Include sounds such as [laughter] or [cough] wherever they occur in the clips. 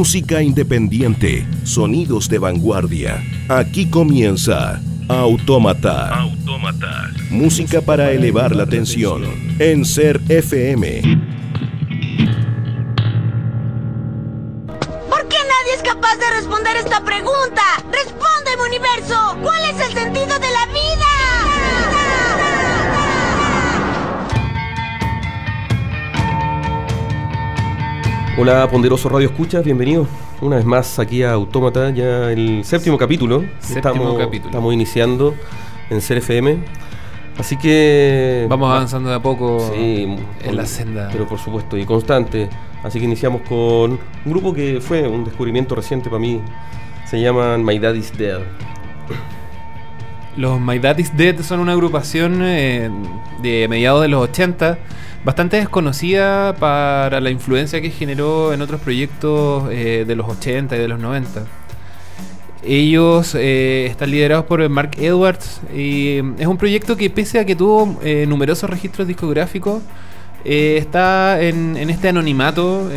Música independiente, sonidos de vanguardia. Aquí comienza Autómata. Música para elevar la tensión en Ser FM. ¿Por qué nadie es capaz de responder esta pregunta? ¡Respóndeme, universo! ¿Cuál es el sentido de la vida? Hola, ponderoso Radio Escuchas, bienvenidos una vez más aquí a Autómata, ya el séptimo capítulo. Séptimo estamos, capítulo. estamos iniciando en CRFM. Así que. Vamos avanzando de a poco Sí, en con- la senda. Pero por supuesto, y constante. Así que iniciamos con un grupo que fue un descubrimiento reciente para mí. Se llaman My Daddy's Dead. Los My Daddy's Dead son una agrupación eh, de mediados de los 80, bastante desconocida para la influencia que generó en otros proyectos eh, de los 80 y de los 90. Ellos eh, están liderados por Mark Edwards y eh, es un proyecto que pese a que tuvo eh, numerosos registros discográficos, eh, está en, este anonimato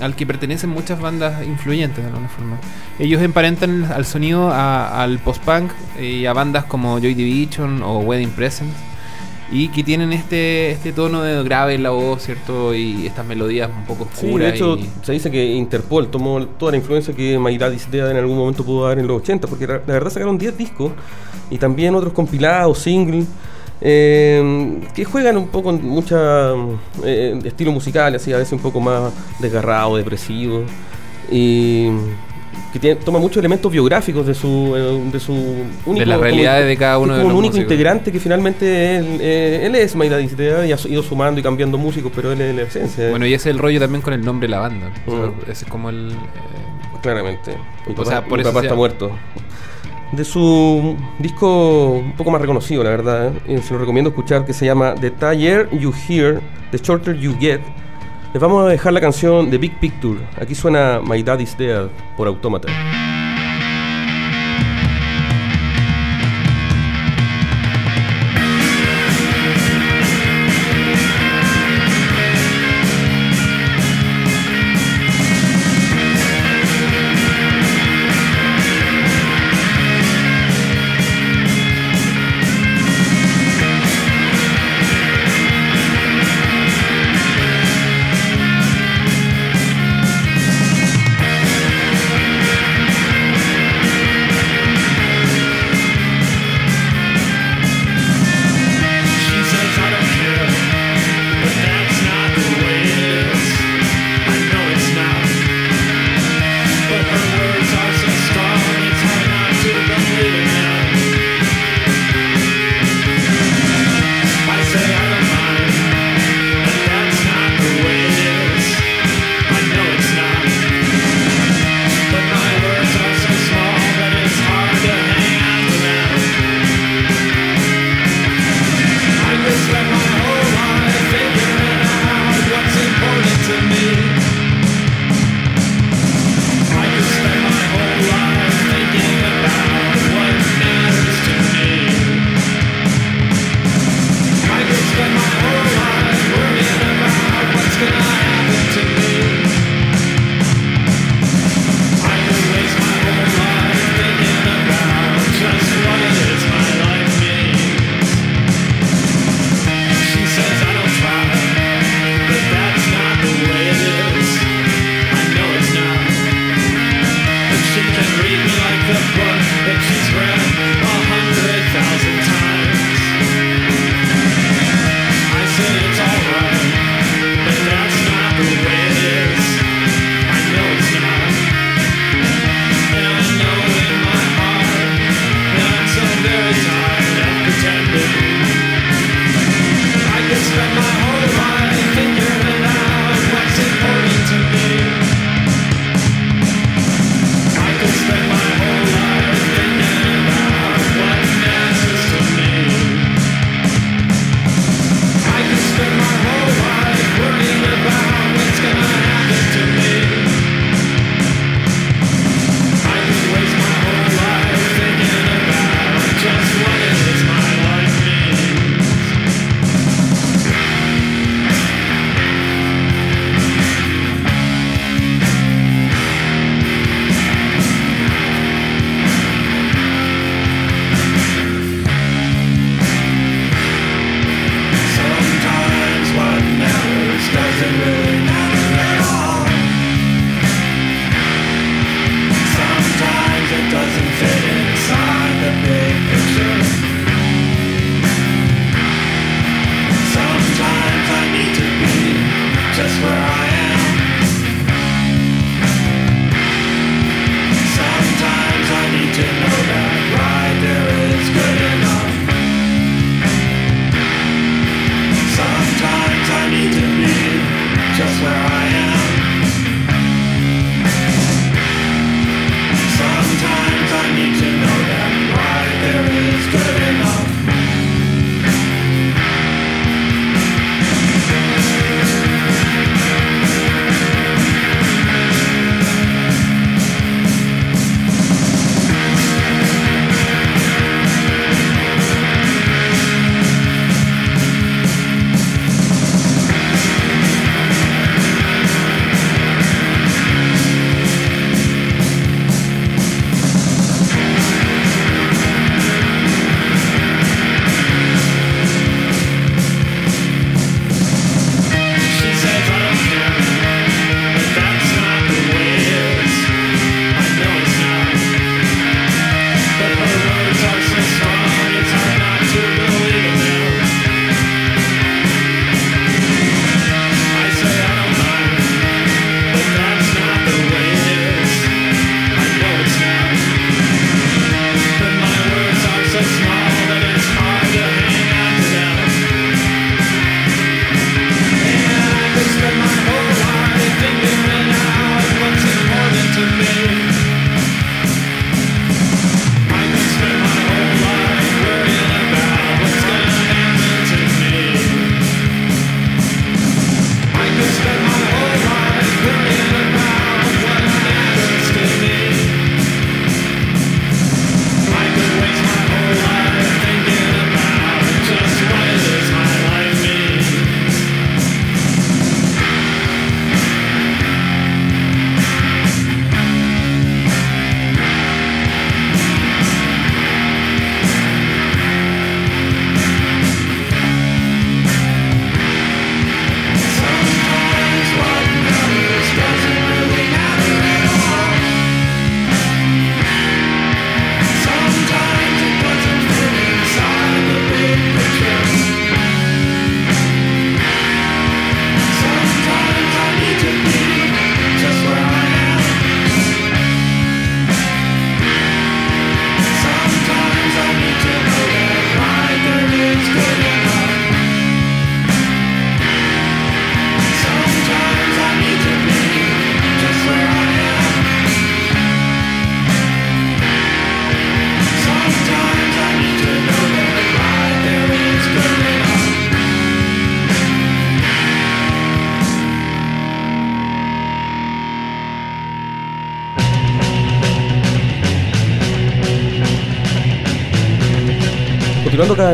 al que pertenecen muchas bandas influyentes de alguna forma. Ellos emparentan al sonido a- al post-punk y a bandas como Joy Division o Wedding Presents y que tienen este, este tono de grave en la voz, ¿cierto? Y estas melodías un poco Sí, oscuras. de hecho, y- se dice que Interpol tomó toda la influencia que Daddy's Dead en algún momento pudo dar en los 80, porque la verdad sacaron 10 discos y también otros compilados, singles, eh, que juegan un poco en mucha eh, estilo musical, así a veces un poco más desgarrado, depresivo, y que tiene, toma muchos elementos biográficos de su, eh, de su único, De las como- realidades de cada uno de los un único músicos. integrante que finalmente él, eh, él es Dead y ha ido sumando y cambiando músicos, pero él es la esencia. Bueno, y ese es el rollo también con el nombre de la banda. O sea, Mm. ese es como el... eh, Claramente. Mi O papá, sea, por mi eso papá está muerto. De su disco un poco más reconocido, la verdad, ¿eh? Se lo recomiendo escuchar, que se llama The Taller You Hear, The Shorter You Get. Les vamos a dejar la canción The Big Picture. Aquí suena My Daddy's Dead por Autómata.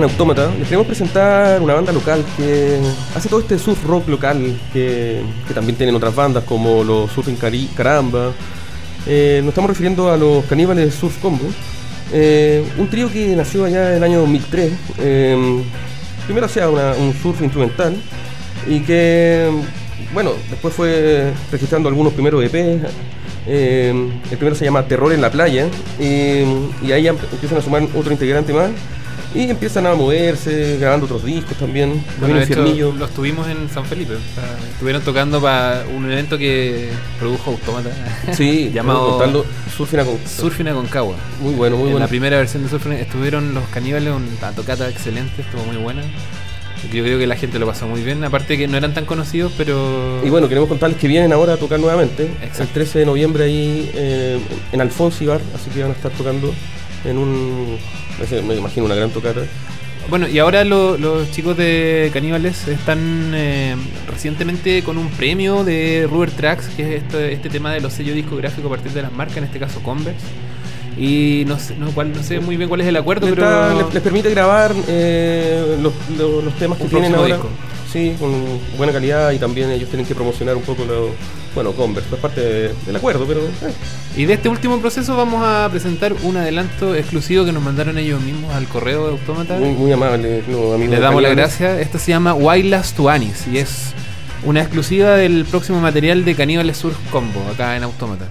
Autómata, les queremos presentar una banda local que hace todo este surf rock local, que, también tienen otras bandas como los Surfing Cari Caramba. Eh, nos estamos refiriendo a los caníbales Surf Combo, eh, un trío que nació allá en el año 2003. Eh, primero hacía un surf instrumental y que, bueno, después fue registrando algunos primeros EPs. Eh, el primero se llama Terror en la Playa y, ahí empiezan a sumar otro integrante más y empiezan a moverse, grabando otros discos también. Bueno, hecho, los tuvimos en San Felipe. o sea, estuvieron tocando para un evento que produjo Automata. [laughs] Sí, llamado contando Surfing a con- Surfing Aconcagua. Muy bueno, muy en bueno. la primera versión de Surfing estuvieron los caníbales, una tocata excelente, estuvo muy buena. Yo creo que la gente lo pasó muy bien, aparte que no eran tan conocidos, pero... Y bueno, queremos contarles que vienen ahora a tocar nuevamente. Exacto. El 13 de noviembre ahí eh, en Alfonso Ibar, así que van a estar tocando en un. Me imagino una gran tocata. Bueno, y ahora lo- los chicos de Caníbales están eh, recientemente con un premio de Rubber Tracks, que es este, este tema de los sellos discográficos a partir de las marcas, en este caso Converse. Y no sé, no, sé muy bien cuál es el acuerdo, pero... les- les permite grabar eh, los, los- los temas que tienen ahora. disco. Sí, con buena calidad y también ellos tienen que promocionar un poco lo. Bueno, Converse, no es parte de- del acuerdo, pero. eh, Y de este último proceso vamos a presentar un adelanto exclusivo que nos mandaron ellos mismos al correo de Autómata. muy, muy amable, amigos. Les damos las gracias. Esto se llama Wildest to Anis y es una exclusiva del próximo material de Caníbales Surf Combo acá en Autómata.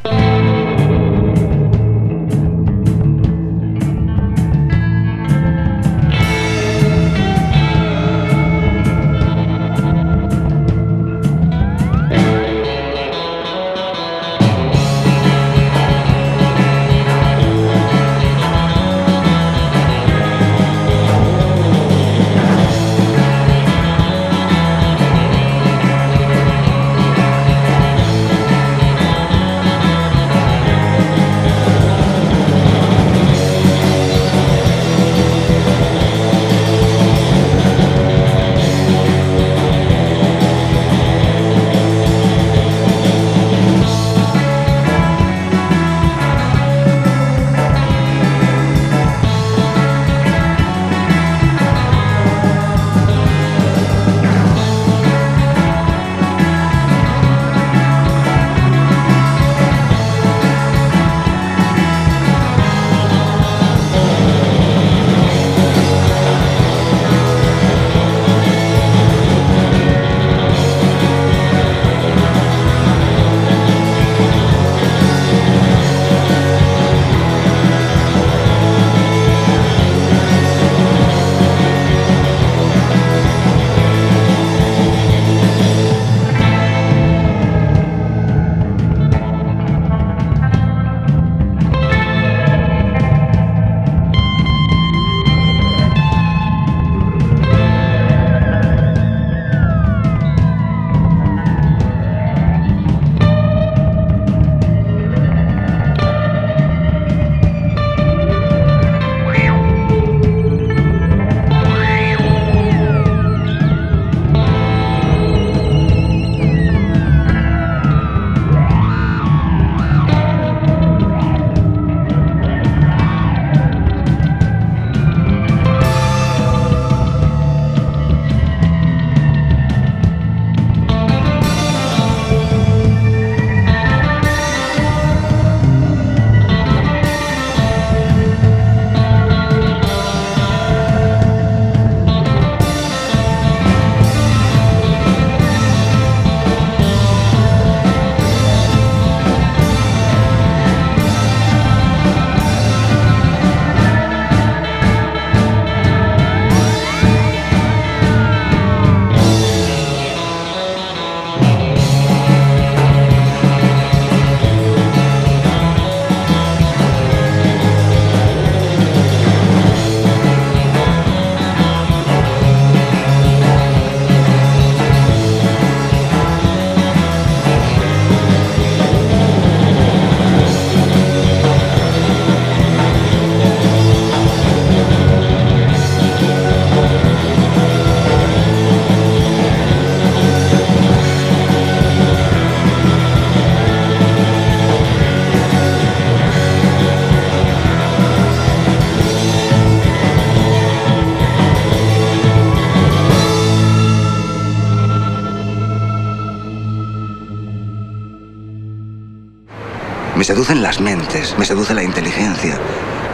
Me seducen las mentes, me seduce la inteligencia.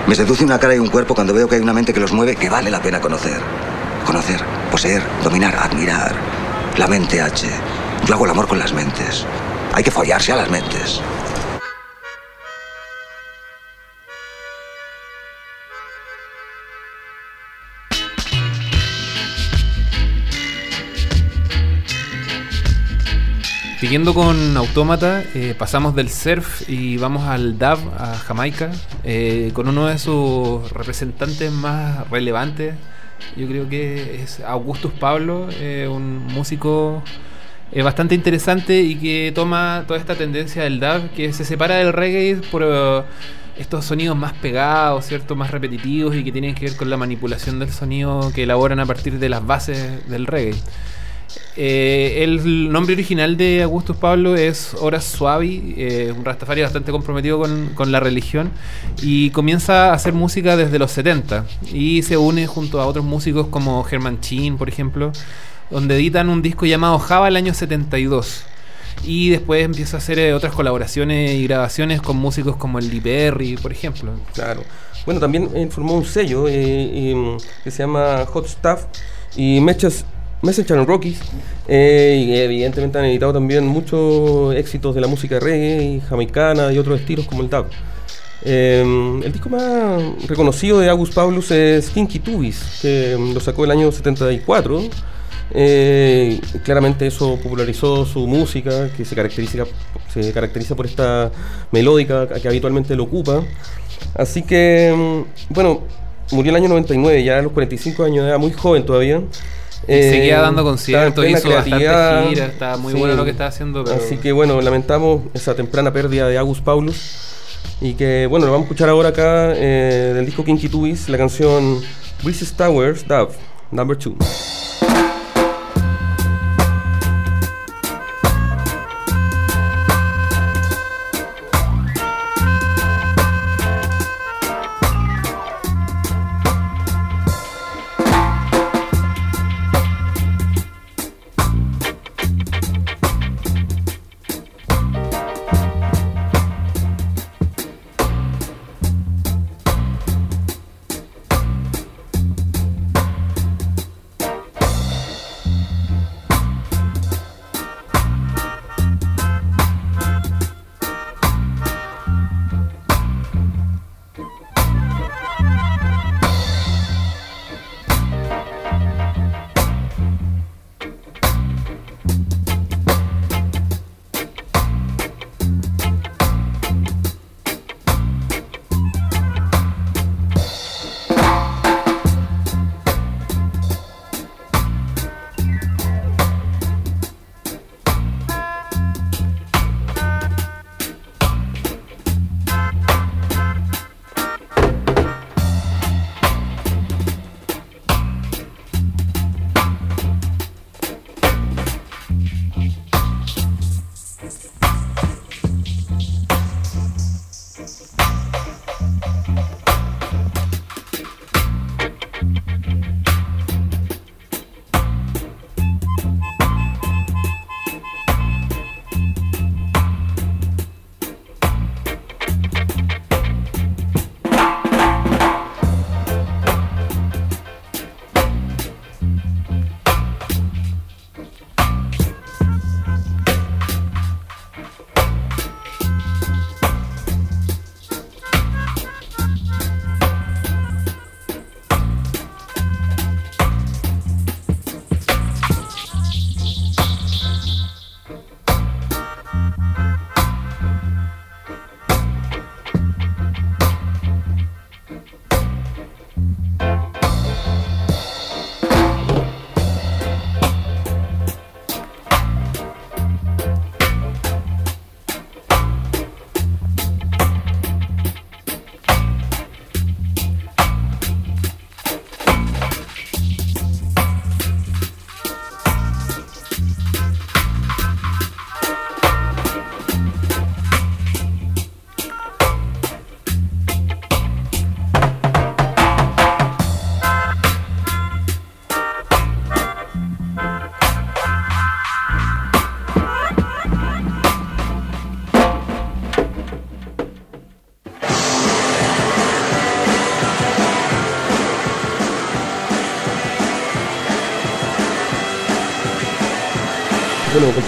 Me seduce una cara y un cuerpo cuando veo que hay una mente que los mueve que vale la pena conocer. Conocer, poseer, dominar, admirar. La mente H. Yo hago el amor con las mentes. Hay que follarse a las mentes. Siguiendo con Autómata, eh, pasamos del surf y vamos al dub, a Jamaica, eh, con uno de sus representantes más relevantes. Yo creo que es Augustus Pablo, eh, un músico bastante interesante y que toma toda esta tendencia del dub, que se separa del reggae por estos sonidos más pegados, ¿cierto? Más repetitivos y que tienen que ver con la manipulación del sonido que elaboran a partir de las bases del reggae. Eh, el nombre original de Augustus Pablo es Horas Suavi, eh, un rastafari bastante comprometido con, la religión y comienza a hacer música desde los 70 y se une junto a otros músicos como Herman Chin, por ejemplo, donde editan un disco llamado Java el año 72 y después empieza a hacer eh, otras colaboraciones y grabaciones con músicos como el Lee por ejemplo. Claro. Bueno, también formó un sello em, que se llama Hot Stuff y Mechas Messenger and Rockies. eh, y evidentemente han editado también muchos éxitos de la música reggae y jamaicana y otros estilos como el dub. Eh, el disco más reconocido de August Paulus es Kinky Tubis, que em, lo sacó el año 74. Eh, claramente eso popularizó su música, que se caracteriza, se caracteriza por esta melódica que habitualmente lo ocupa. Así que, mm, bueno, murió el año 99, ya a los 45 años edad, muy joven todavía. Eh, seguía dando conciertos, hizo bastante creatividad. giras, estaba muy Sí. bueno lo que estaba haciendo. Pero... Así que bueno, lamentamos esa temprana pérdida de August Paulus. Y que bueno, lo vamos a escuchar ahora acá eh, del disco Kinky Tubis, la canción Breezes Towers, Dove, number 2.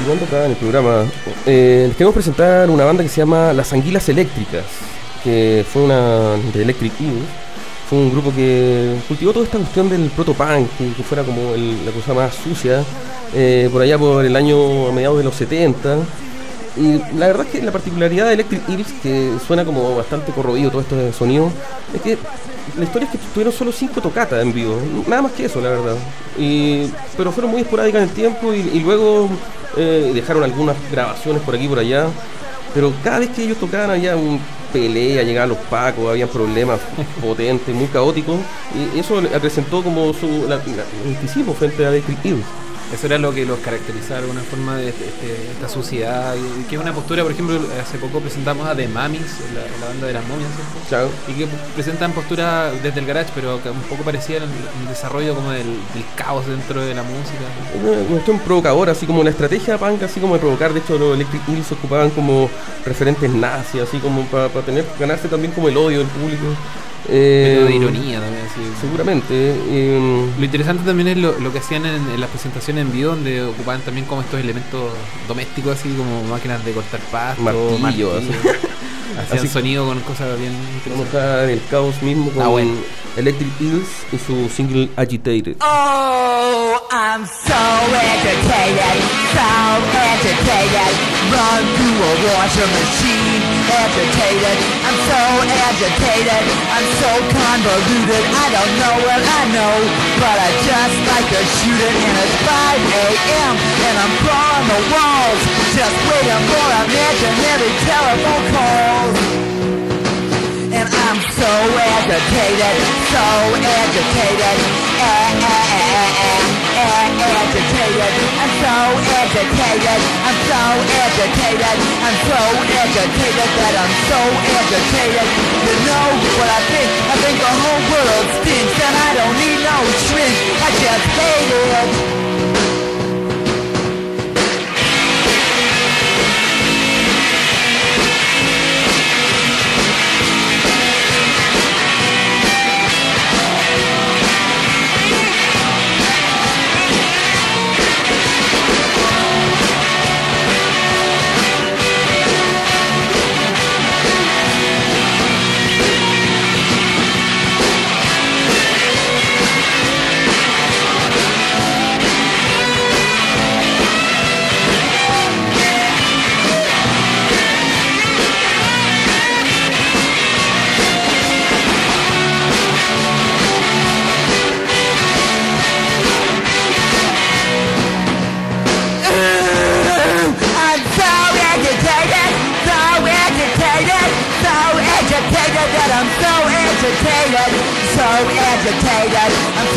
En el programa, eh, les queremos presentar una banda que se llama Las Anguilas Eléctricas, que fue una de Electric Eel. Fue un grupo que cultivó toda esta cuestión del protopunk, que, que fuera como la cosa más sucia, eh, por allá por el año a mediados de los 70. Y la verdad es que la particularidad de Electric Eels, que suena como bastante corroído todo este sonido, es que la historia es que tuvieron solo cinco tocatas en vivo, nada más que eso, la verdad. Y, pero fueron muy esporádicas en el tiempo y luego eh, dejaron algunas grabaciones por aquí y por allá. Pero cada vez que ellos tocaban había un pelea, llegaban los pacos, había problemas [laughs] potentes, muy caóticos. Y eso le acrecentó como su la, la- el misticismo frente a Electric Eels. Eso era lo que los caracterizaba de alguna forma de este- este- esta suciedad, y que es una postura, por ejemplo, hace poco presentamos a The Mamis, la, la banda de las momias, ¿cierto? Claro. Y que presentan postura desde el garage, pero que un poco parecía el, el desarrollo como del, del caos dentro de la música. Una una cuestión provocadora, así como la estrategia punk, así como de provocar, de hecho los Electric Eels se ocupaban como referentes nazis, así como para tener, ganarse también como el odio del público. Eh, de ironía también, así. Seguramente. eh, Lo interesante también es lo, lo que hacían en, en las presentaciones en vivo, donde ocupaban también como estos elementos domésticos, así como máquinas de cortar pasto, Martillo, martillo. [laughs] Hacían Así- sonido con cosas bien vamos interesantes. en el caos mismo con Ah, bueno. Electric Eels y su single Agitated. Oh, I'm so agitated, so agitated. Run through a washing machine, agitated. I'm so agitated, I'm so convoluted. I don't know what I know, but I just like to shoot it. And it's 5 a.m. and I'm crawling the walls, just waiting for imaginary telephone calls. And I'm so agitated, so agitated, a- a- a- agitated. I'm so agitated, I'm so agitated, I'm so agitated that I'm so agitated. You know what I think? I think the whole world stinks and I don't need no shrink. I just hate it.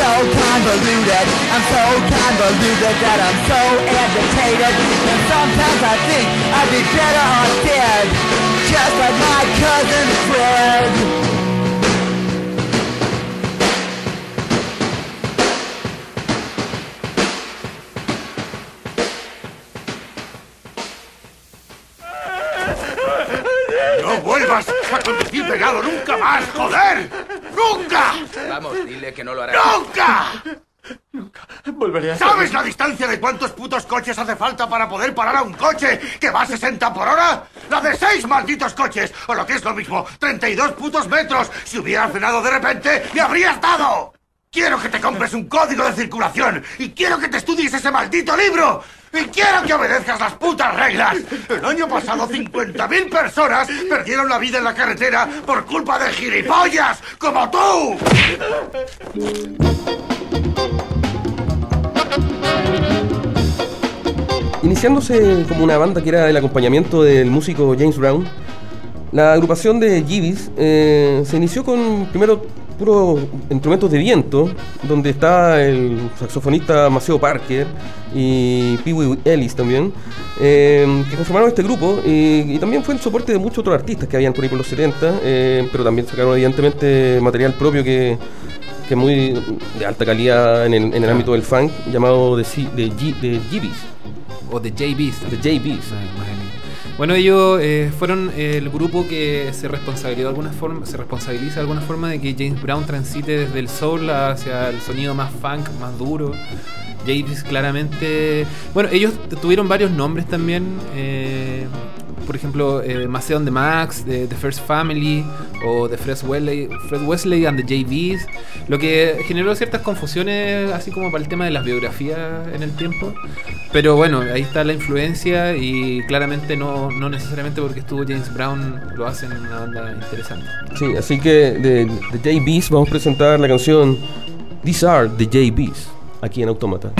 So convoluted, I'm so convoluted that I'm so agitated, and sometimes I think I'd be better off dead, just like my cousin Fred. ¡No vuelvas a conducir pegado nunca más, joder! ¡Nunca! Vamos, dile que no lo hará. ¡Nunca! Volveré a ¿Sabes la distancia de cuántos putos coches hace falta para poder parar a un coche que va a 60 por hora? ¡La de seis malditos coches! O lo que es lo mismo, 32 putos metros. Si hubiera frenado de repente, me habrías dado. Quiero que te compres un código de circulación y quiero que te estudies ese maldito libro. Y quiero que obedezcas las putas reglas. El año pasado 50.000 personas perdieron la vida en la carretera por culpa de gilipollas como tú. Iniciándose como una banda que era el acompañamiento del músico James Brown, la agrupación de Jeeves eh, se inició con primero puros instrumentos de viento, donde está el saxofonista Maceo Parker y Pee Wee Ellis también, eh, que conformaron este grupo y, y también fue el soporte de muchos otros artistas que habían por ahí por los 70, eh, pero también sacaron evidentemente material propio que, que es muy de alta calidad en el, en el ámbito del funk, llamado de, C- de, G- de O de JBs. de JBs. Ah. Bueno, ellos eh, fueron el grupo que se responsabilizó de alguna forma, se responsabiliza de alguna forma de que James Brown transite desde el soul hacia el sonido más funk, más duro. Javis claramente. Bueno, ellos tuvieron varios nombres también. eh, por ejemplo, eh, Macedon de Max, The First Family o de Fred Wesley, Fred Wesley and the JVs, lo que generó ciertas confusiones, así como para el tema de las biografías en el tiempo. Pero bueno, ahí está la influencia y claramente no, no necesariamente porque estuvo James Brown lo hacen una banda interesante. Sí, así que de, de JBs vamos a presentar la canción These Are the JBs aquí en Autómata.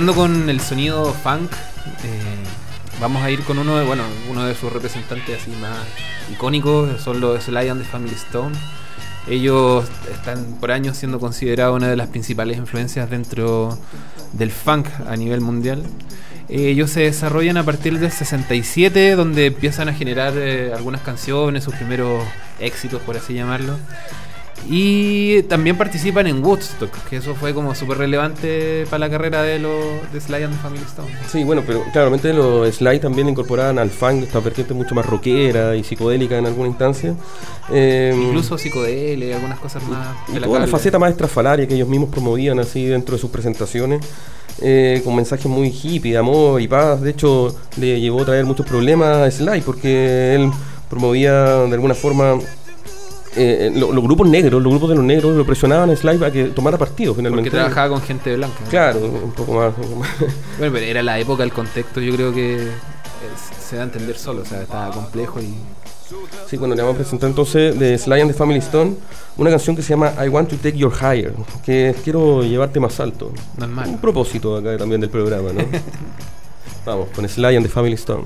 Siguiendo con el sonido funk, eh, vamos a ir con uno de, bueno, uno de sus representantes así más icónicos, son los Sly and the Family Stone. Ellos están por años siendo considerados una de las principales influencias dentro del funk a nivel mundial. Ellos se desarrollan a partir del 67, donde empiezan a generar eh, algunas canciones, sus primeros éxitos, por así llamarlo. Y también participan en Woodstock, que eso fue como súper relevante para la carrera de los de Sly and the Family Stone. Sí, bueno, pero claramente los Sly también incorporaban al funk esta vertiente mucho más rockera y psicodélica en alguna instancia. Eh, Incluso psicodelia, algunas cosas más. y toda la faceta más estrafalaria que ellos mismos promovían así dentro de sus presentaciones, eh, con mensajes muy hippie, de amor y paz. De hecho, le llevó a traer muchos problemas a Sly porque él promovía de alguna forma. Eh, lo- los grupos negros, los grupos de los negros lo presionaban a Sly para que tomara partido finalmente. Porque trabajaba con gente blanca. ¿no? Claro, un poco más. [laughs] Bueno, pero era la época, el contexto, yo creo que eh, se da a entender solo, o sea, estaba complejo y. Sí, bueno, le vamos a presentar entonces de Sly and the Family Stone una canción que se llama I Want to Take Your Higher, que quiero llevarte más alto. No es malo. Un propósito acá también del programa, ¿no? [laughs] Vamos, con Sly and the Family Stone.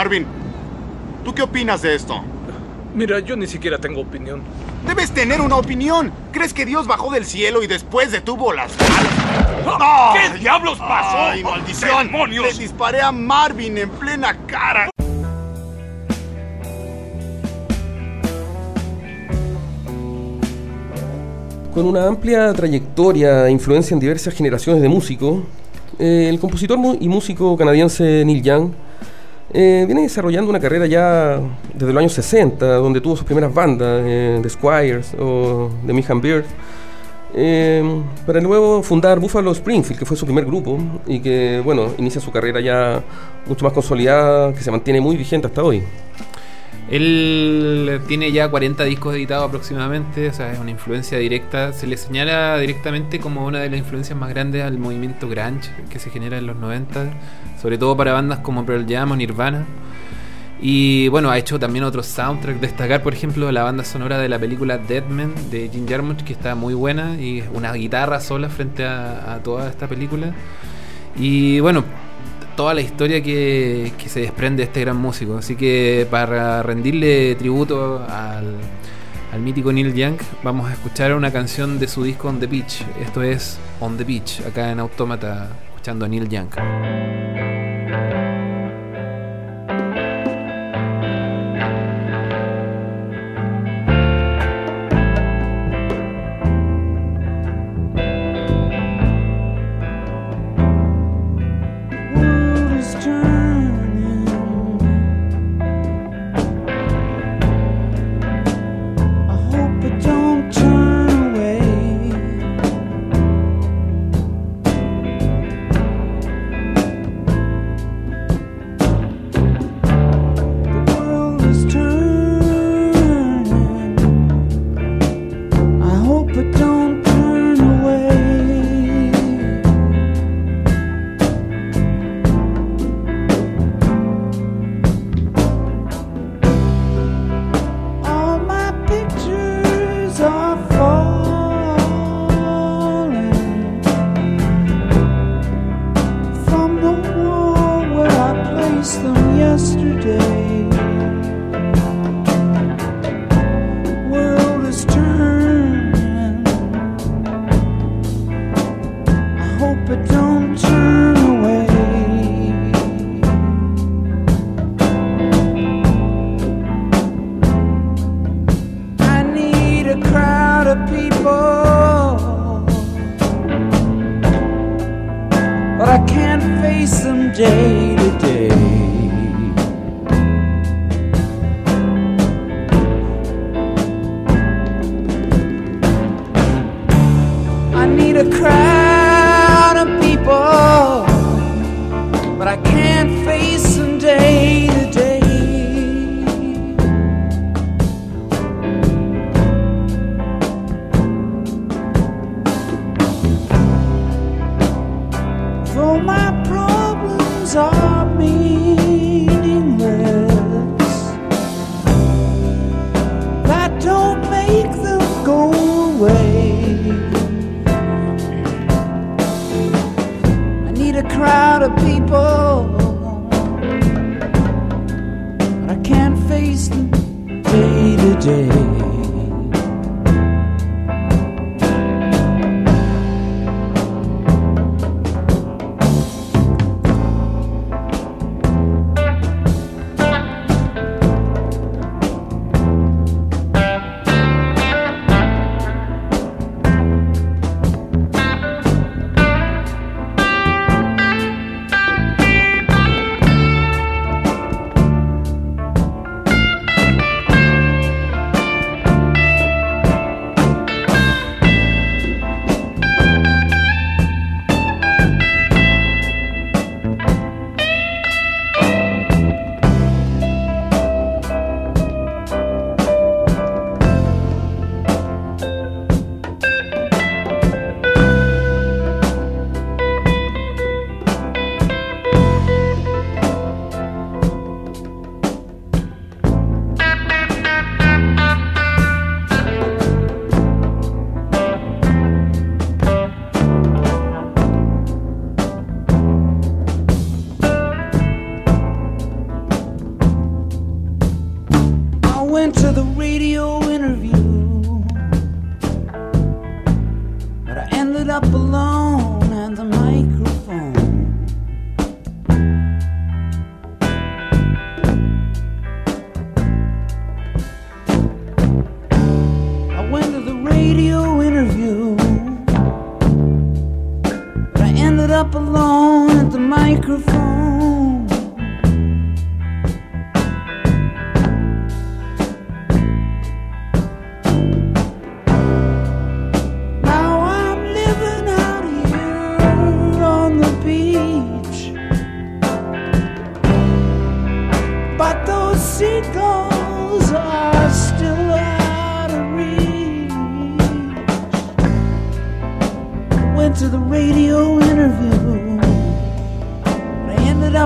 Marvin, ¿tú qué opinas de esto? Mira, yo ni siquiera tengo opinión. Debes tener una opinión. ¿Crees que Dios bajó del cielo y después detuvo las balas? ¡No! ¿Qué diablos pasó? ¡Ay, maldición! ¡Demonios! Le disparé a Marvin en plena cara. Con una amplia trayectoria e influencia en diversas generaciones de músicos, eh, el compositor y músico canadiense Neil Young eh, viene desarrollando una carrera ya desde los años 60, donde tuvo sus primeras bandas, eh, The Squires o The Mayhem Bears, eh, para luego fundar Buffalo Springfield, que fue su primer grupo y que, bueno, inicia su carrera ya mucho más consolidada, que se mantiene muy vigente hasta hoy. Él tiene ya 40 discos editados aproximadamente, o sea, es una influencia directa. Se le señala directamente como una de las influencias más grandes al movimiento grunge que se genera en los 90, sobre todo para bandas como Pearl Jam o Nirvana. Y bueno, ha hecho también otros soundtracks. Destacar, por ejemplo, la banda sonora de la película Deadman de Jim Jarmusch, que está muy buena y una guitarra sola frente a, toda esta película. Y bueno, toda la historia que, que se desprende de este gran músico. Así que para rendirle tributo al, al mítico Neil Young, vamos a escuchar una canción de su disco On the Beach. Esto es On the Beach, acá en Autómata, escuchando a Neil Young.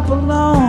Up alone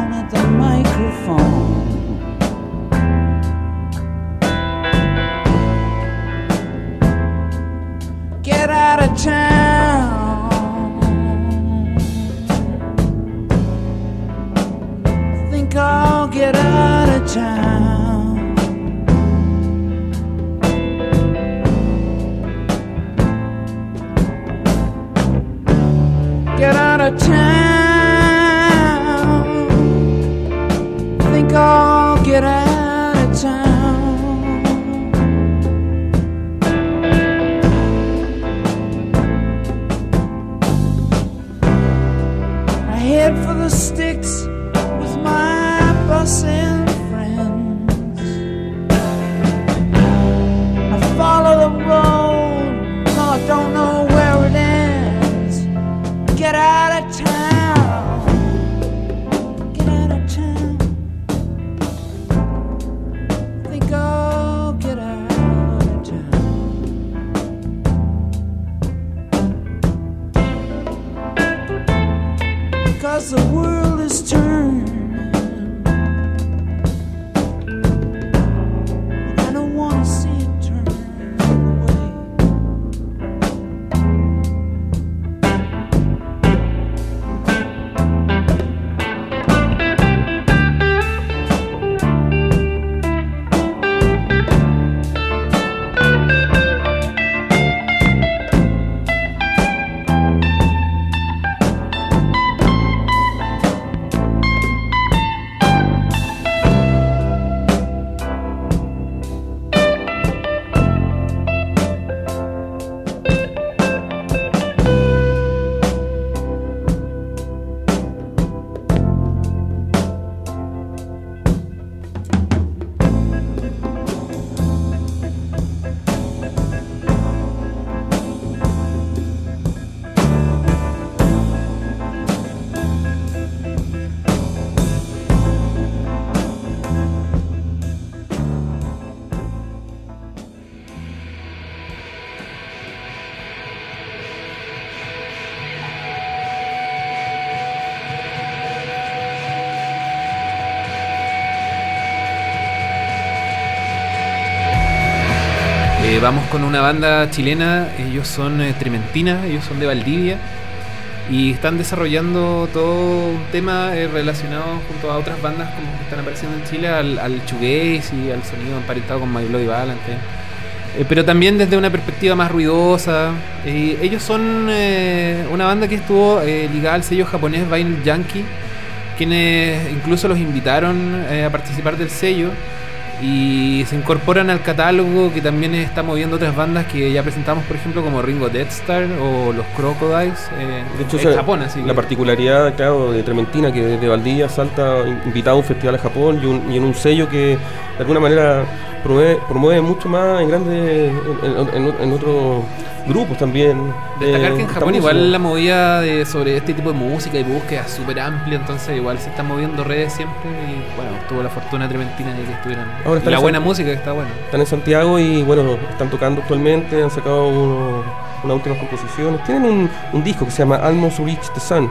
vamos con una banda chilena, ellos son eh, Trementina, ellos son de Valdivia y están desarrollando todo un tema eh, relacionado junto a otras bandas como que están apareciendo en Chile al, al y al sonido emparentado con My Bloody Valentine. Eh, pero también desde una perspectiva más ruidosa. Eh, ellos son eh, una banda que estuvo eh, ligada al sello japonés Vinyl Yankee, quienes incluso los invitaron eh, a participar del sello y se incorporan al catálogo que también está moviendo otras bandas que ya presentamos, por ejemplo, como Ringo Death Star o los Crocodiles eh, De hecho, en Japón. Así la que- particularidad, claro, de Trementina, que desde Valdivia salta invitado a un festival a Japón y, un- y en un sello que de alguna manera promueve, promueve mucho más en grandes, en, en- en- en otros grupos también. Destacar Eh, que en está Japón igual la movida de, sobre este tipo de música y búsqueda es súper amplia, entonces igual se están moviendo redes siempre y bueno, tuvo la fortuna trementina de que estuvieran. Ahora están la en buena San- música que está buena. Están en Santiago y bueno, están tocando actualmente, han sacado uno- unas últimas composiciones. Tienen un, un disco que se llama Almost Reach the Sun,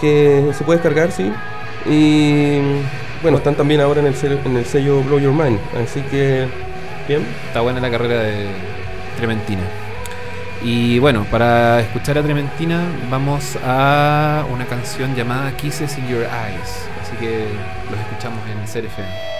que se puede descargar, sí. Y bueno, están también ahora en el, sello, en el sello Blow Your Mind, así que bien. Está buena la carrera de Trementina. Y bueno, para escuchar a Trementina vamos a una canción llamada Kisses in Your Eyes. Así que los escuchamos en CRFM.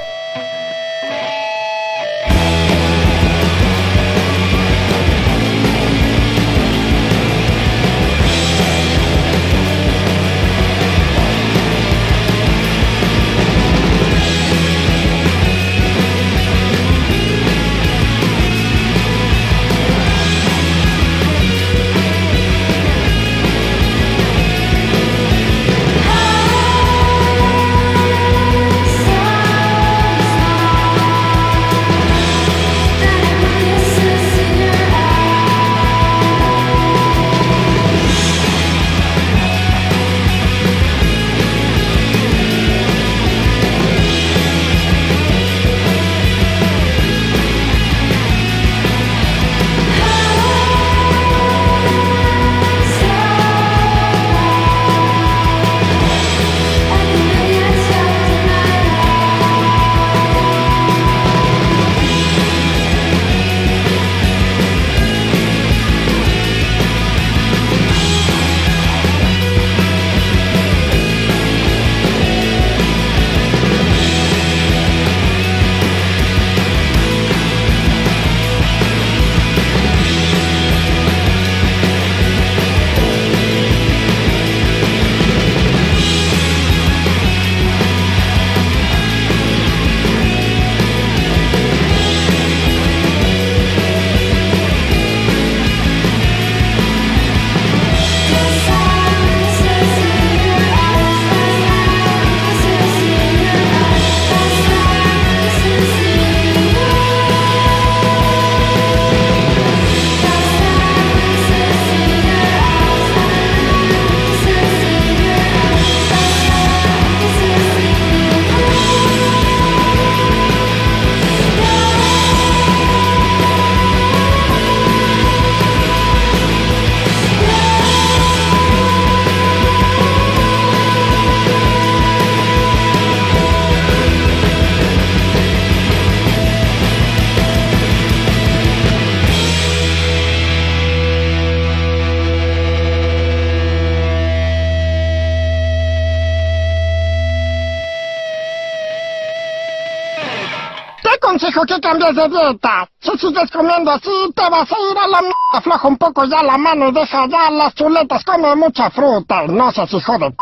Cambies de dieta. Si sigues comiendo así, te vas a ir a la mierda. Afloja un poco ya la mano y deja ya las chuletas. Come mucha fruta. No seas hijo de p***.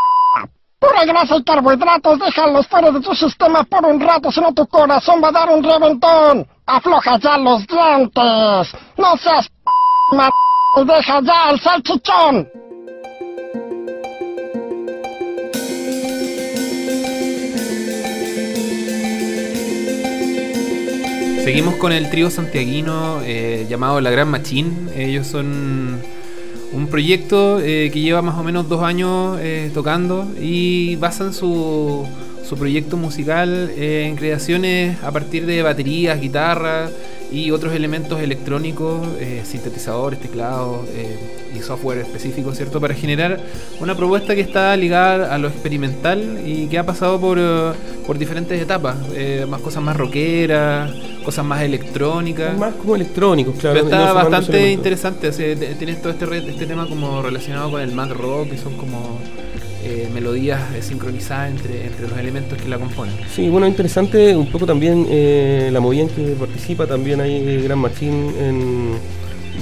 Pura grasa y carbohidratos, déjalos fuera de tu sistema por un rato, si no tu corazón va a dar un reventón. Afloja ya los dientes. No seas p***, y deja ya el salchichón. Seguimos con el trío santiaguino eh, llamado La Gran Machín. Ellos son un proyecto eh, que lleva más o menos dos años eh, tocando y basan su, su proyecto musical eh, en creaciones a partir de baterías, guitarras y otros elementos electrónicos, eh, sintetizadores, teclados eh, y software específico, ¿cierto? Para generar una propuesta que está ligada a lo experimental y que ha pasado por, eh, por diferentes etapas, eh, más cosas más rockeras, cosas más electrónicas. Más como electrónicos, claro. Pero está bastante interesante. o sea, tienes todo este, re- este tema como relacionado con el mad rock, que son como eh, melodías eh, sincronizadas entre, entre los elementos que la componen. Sí, bueno, interesante un poco también eh, la movida en que participa también hay Gran Machín en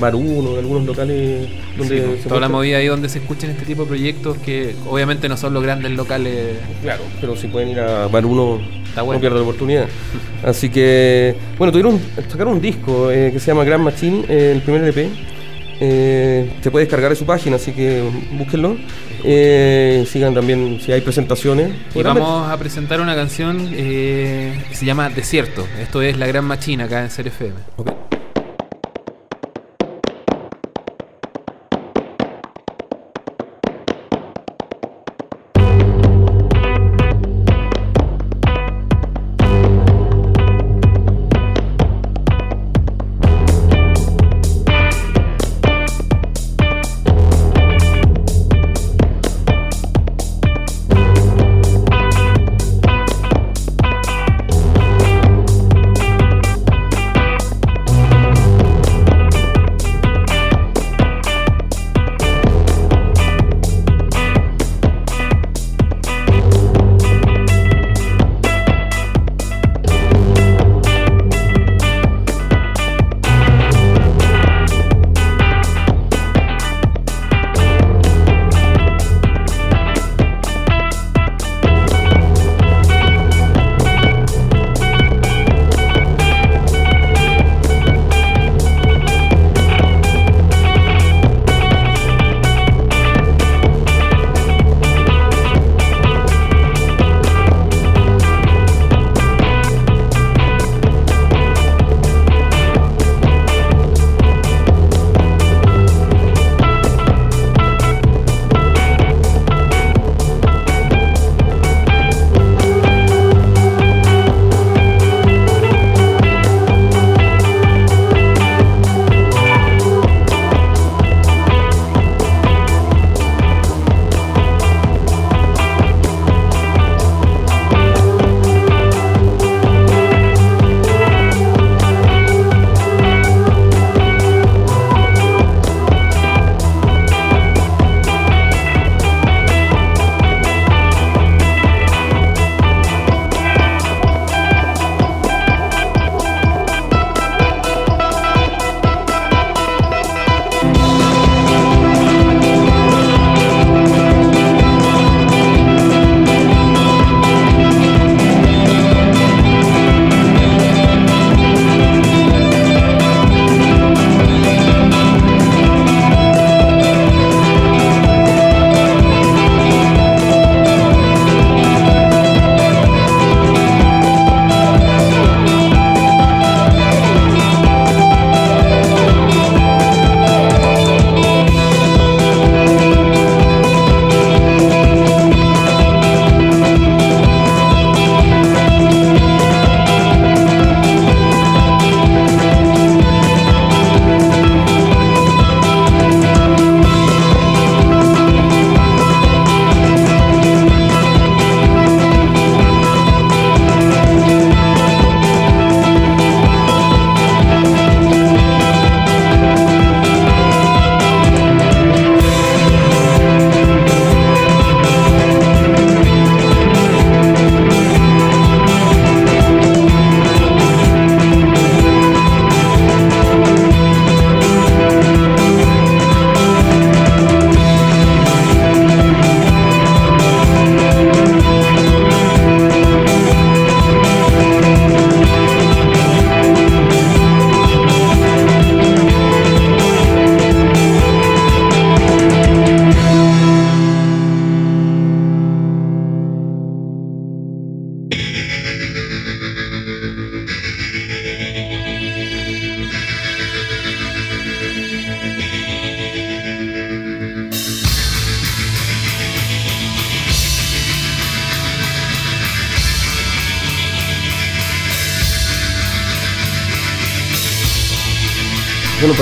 Bar 1, en algunos locales donde Sí, pues, se toda la movida ahí donde se escuchan este tipo de proyectos que obviamente no son los grandes locales. Claro, pero si pueden ir a Bar 1, Está bueno. no pierdan la oportunidad. Así que, bueno, tuvieron, sacaron un disco eh, que se llama Grand Machine, el primer LP. Eh, se puede descargar de su página, así que búsquenlo. Eh, sigan también si hay presentaciones. Y vamos a presentar una canción eh, que se llama Desierto. Esto es La Gran Machina acá en Ser FM.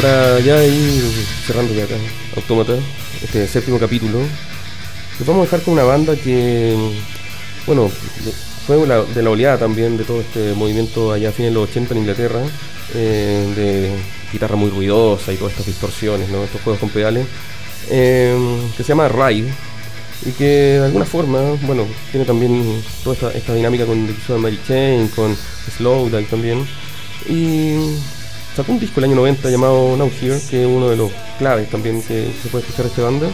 Para ya ir cerrando ya acá, Autómata, este séptimo capítulo, vamos a dejar con una banda que, bueno, de- fue la- de la oleada también de todo este movimiento allá a fines de los 80 en Inglaterra, eh, de guitarra muy ruidosa y todas estas distorsiones, ¿no? estos juegos con pedales, eh, que se llama Ride, y que de alguna forma, bueno, tiene también toda esta, esta dinámica con The Mary Chain, con Slowdive también, y sacó un disco el año 90 llamado Now Here, que es uno de los claves también que se puede escuchar esta banda.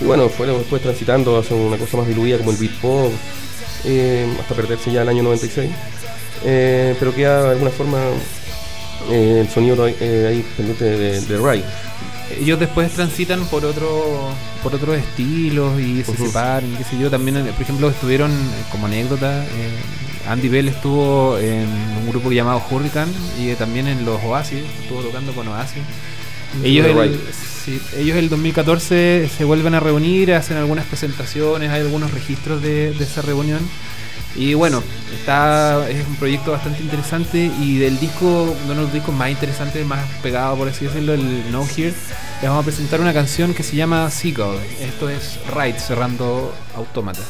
Y bueno, fue después transitando hacia una cosa más diluida como el beat pop, eh, hasta perderse ya el año 96. Eh, pero queda de alguna forma eh, el sonido eh, ahí pendiente de, de Rai. Ellos después transitan por otro por otros estilos y se separan, qué sé yo. También, por ejemplo, estuvieron, como anécdota, Andy Bell estuvo en un grupo llamado Hurricane y también en los Oasis, estuvo tocando con Oasis. Ellos el, Rai. sí, ellos el 2014 se vuelven a reunir, hacen algunas presentaciones, hay algunos registros de, de esa reunión. Y bueno, está, es un proyecto bastante interesante y del disco, uno de los discos más interesantes, más pegado por así decirlo, el No Here, les vamos a presentar una canción que se llama Seagull. Esto es Ride, cerrando Autómata.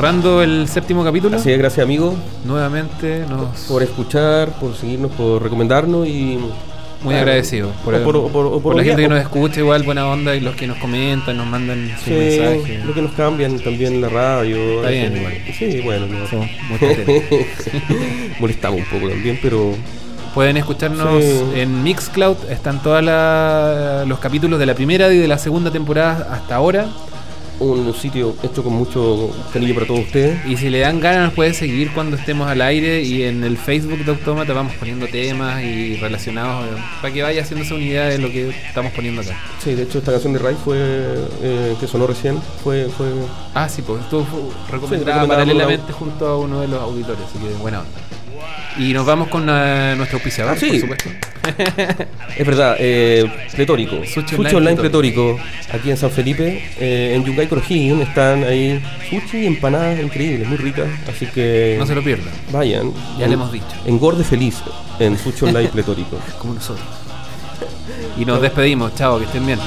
Cerrando el séptimo capítulo. Así es, gracias amigo Nuevamente nos por escuchar, por seguirnos, por recomendarnos y muy Ah, agradecidos por, o por- o por- o por por la gente que nos escucha, igual buena onda y los que nos comentan, nos mandan sus Sí, mensajes. lo que nos cambian también la radio. Está bien, igual. Sí, bueno, no. [laughs] Molestamos un poco también, pero Pueden escucharnos Sí. en Mixcloud, están todos los capítulos de la primera y de la segunda temporada hasta ahora. Un sitio hecho con mucho cariño para todos ustedes. Y si le dan ganas nos pueden seguir cuando estemos al aire y en el Facebook de Automata vamos poniendo temas y relacionados eh, para que vaya haciéndose una idea de lo que estamos poniendo acá. Sí, de hecho esta canción de Ray fue eh, que sonó recién, fue, fue Ah, sí, pues estuvo Sí, recomendada paralelamente junto a uno de los auditores, así que buena onda. Y nos vamos con eh, nuestro auspiciador, Ah, sí. por supuesto. [laughs] Es verdad, eh, pletórico. Sushi Online Online, pletórico. Aquí en San Felipe, eh, en Yungay Corojín, están ahí sushi y empanadas increíbles, muy ricas. Así que. No se lo pierdan. Vayan. Ya En- le hemos dicho. Engorde feliz en Sushi Online [laughs] pletórico. Como nosotros. Y nos despedimos, chao, que estén bien.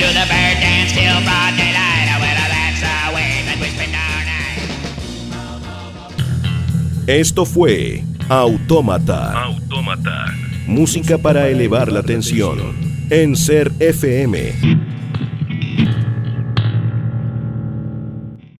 Do the Esto fue Autómata. Música para elevar la tensión. En Ser FM.